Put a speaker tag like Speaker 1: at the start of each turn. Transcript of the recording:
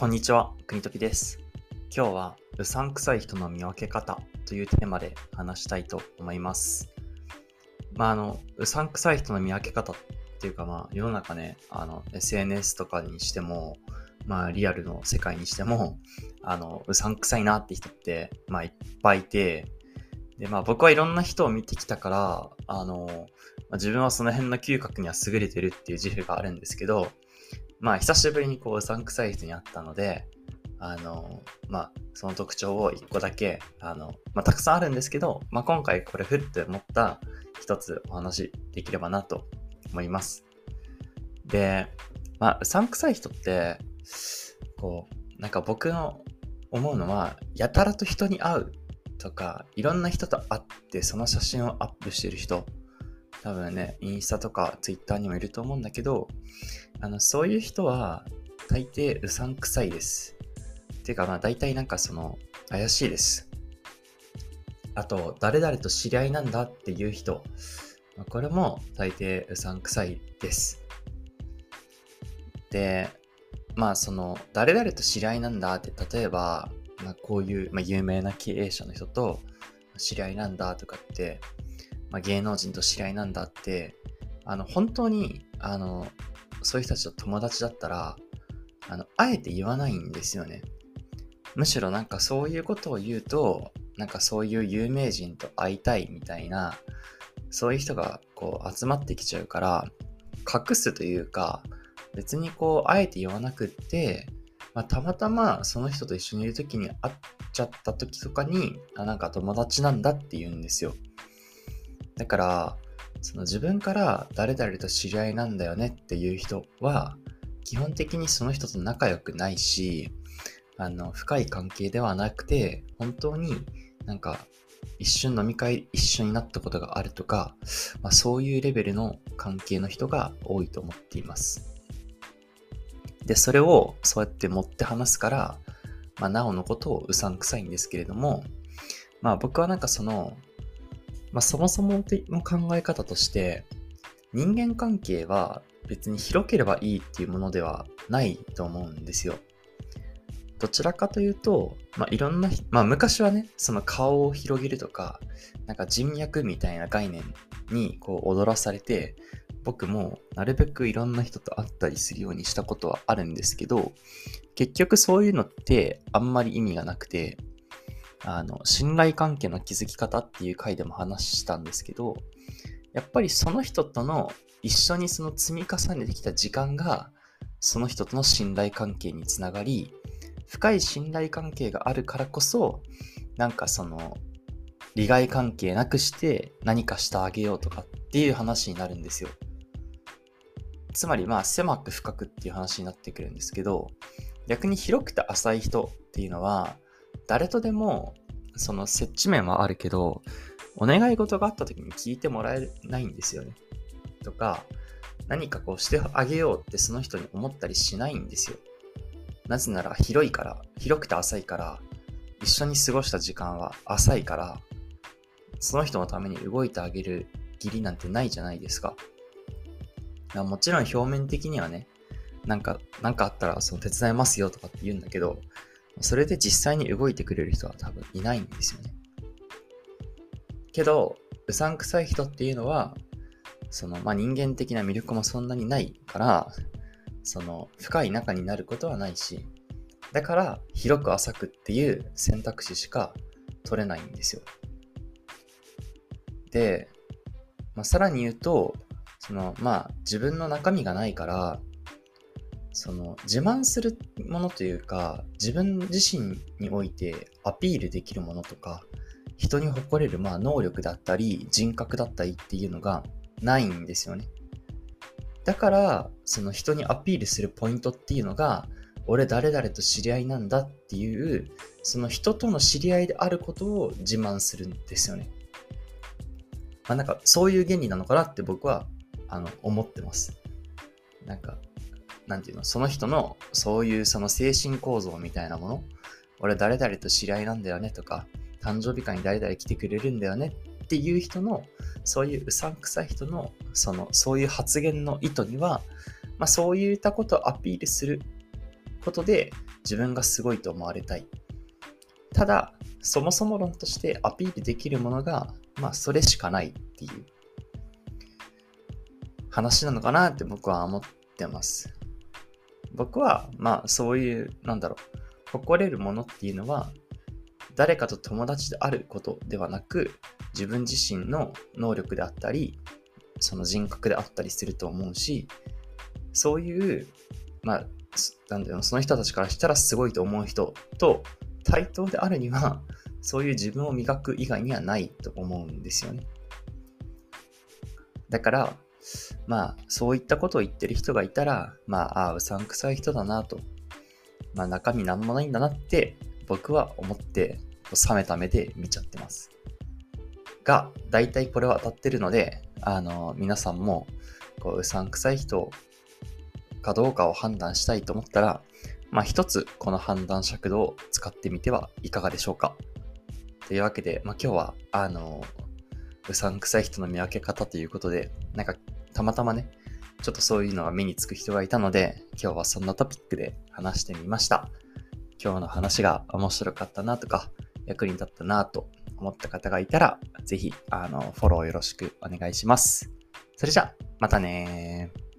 Speaker 1: こんにちは、国時です。今日は、うさんくさい人の見分け方というテーマで話したいと思います。まあ、あの、うさんくさい人の見分け方っていうか、まあ、世の中ね、あの、SNS とかにしても、まあ、リアルの世界にしても、あの、うさんくさいなって人って、まあ、いっぱいいて、で、まあ、僕はいろんな人を見てきたから、あの、まあ自分はその辺の嗅覚には優れてるっていう自負があるんですけど、まあ、久しぶりにこう、うさんくさい人に会ったので、あの、まあ、その特徴を一個だけ、あの、まあ、たくさんあるんですけど、まあ、今回これふって思った一つお話できればなと思います。で、まあ、うさんくさい人って、こう、なんか僕の思うのは、やたらと人に会うとか、いろんな人と会ってその写真をアップしてる人、多分ね、インスタとかツイッターにもいると思うんだけど、あの、そういう人は、大抵うさんくさいです。ていうか、まあ、大体なんかその、怪しいです。あと、誰々と知り合いなんだっていう人、これも大抵うさんくさいです。で、まあ、その、誰々と知り合いなんだって、例えば、まあ、こういう、まあ、有名な経営者の人と知り合いなんだとかって、まあ、芸能人と知り合いなんだって、あの、本当に、あの、そういう人たちと友達だったら、あの、あえて言わないんですよね。むしろなんかそういうことを言うと、なんかそういう有名人と会いたいみたいな、そういう人がこう集まってきちゃうから、隠すというか、別にこう、あえて言わなくって、まあ、たまたまその人と一緒にいる時に会っちゃった時とかに、あ、なんか友達なんだって言うんですよ。だから、その自分から誰々と知り合いなんだよねっていう人は、基本的にその人と仲良くないし、あの、深い関係ではなくて、本当になんか、一瞬飲み会一緒になったことがあるとか、まあ、そういうレベルの関係の人が多いと思っています。で、それをそうやって持って話すから、まあ、なおのことをうさんくさいんですけれども、まあ僕はなんかその、まあそもそもの考え方として、人間関係は別に広ければいいっていうものではないと思うんですよ。どちらかというと、まあいろんな、まあ昔はね、その顔を広げるとか、なんか人脈みたいな概念にこう踊らされて、僕もなるべくいろんな人と会ったりするようにしたことはあるんですけど、結局そういうのってあんまり意味がなくて、あの、信頼関係の築き方っていう回でも話したんですけど、やっぱりその人との一緒にその積み重ねてきた時間が、その人との信頼関係につながり、深い信頼関係があるからこそ、なんかその、利害関係なくして何かしてあげようとかっていう話になるんですよ。つまりまあ狭く深くっていう話になってくるんですけど、逆に広くて浅い人っていうのは、誰とでもその接地面はあるけど、お願い事があった時に聞いてもらえないんですよね。とか、何かこうしてあげようってその人に思ったりしないんですよ。なぜなら広いから、広くて浅いから、一緒に過ごした時間は浅いから、その人のために動いてあげる義理なんてないじゃないですか。もちろん表面的にはね、なんか、なんかあったらその手伝いますよとかって言うんだけど、それで実際に動いてくれる人は多分いないんですよね。けど、うさんくさい人っていうのは、その、まあ、人間的な魅力もそんなにないから、その、深い仲になることはないし、だから、広く浅くっていう選択肢しか取れないんですよ。で、まあ、さらに言うと、その、まあ、自分の中身がないから、その、自慢するものというか、自分自身においてアピールできるものとか、人に誇れる、まあ、能力だったり、人格だったりっていうのがないんですよね。だから、その人にアピールするポイントっていうのが、俺誰々と知り合いなんだっていう、その人との知り合いであることを自慢するんですよね。まあなんかそういう原理なのかなって僕はあの思ってます。なんか、なんていうの、その人のそういうその精神構造みたいなもの、俺誰々と知り合いなんだよねとか、誕生日会に誰々来てくれるんだよね？っていう人の、そういううさんくさい人の、その、そういう発言の意図には、まあそういったことをアピールすることで自分がすごいと思われたい。ただ、そもそも論としてアピールできるものが、まあ、それしかないっていう話なのかなって僕は思ってます。僕は、まあ、そういう、なんだろう、誇れるものっていうのは、誰かと友達であることではなく、自分自身の能力であったり、その人格であったりすると思うし、そういう、まあ、なんだろう、その人たちからしたらすごいと思う人と対等であるには、そういう自分を磨く以外にはないと思うんですよね。だから、まあ、そういったことを言ってる人がいたら、まあ、ああ、うさんくさい人だなと。まあ、中身なんもないんだなって僕は思って、冷めた目で見ちゃってます。が、大体これは当たってるので、あの、皆さんも、こう、うさんくさい人かどうかを判断したいと思ったら、まあ一つこの判断尺度を使ってみてはいかがでしょうか。というわけで、まあ今日は、あの、うさんくさい人の見分け方ということで、なんかたまたまね、ちょっとそういうのが目につく人がいたので、今日はそんなトピックで話してみました。今日の話が面白かったなとか、役に立ったなと思った方がいたら、ぜひ、あの、フォローよろしくお願いします。それじゃ、またねー。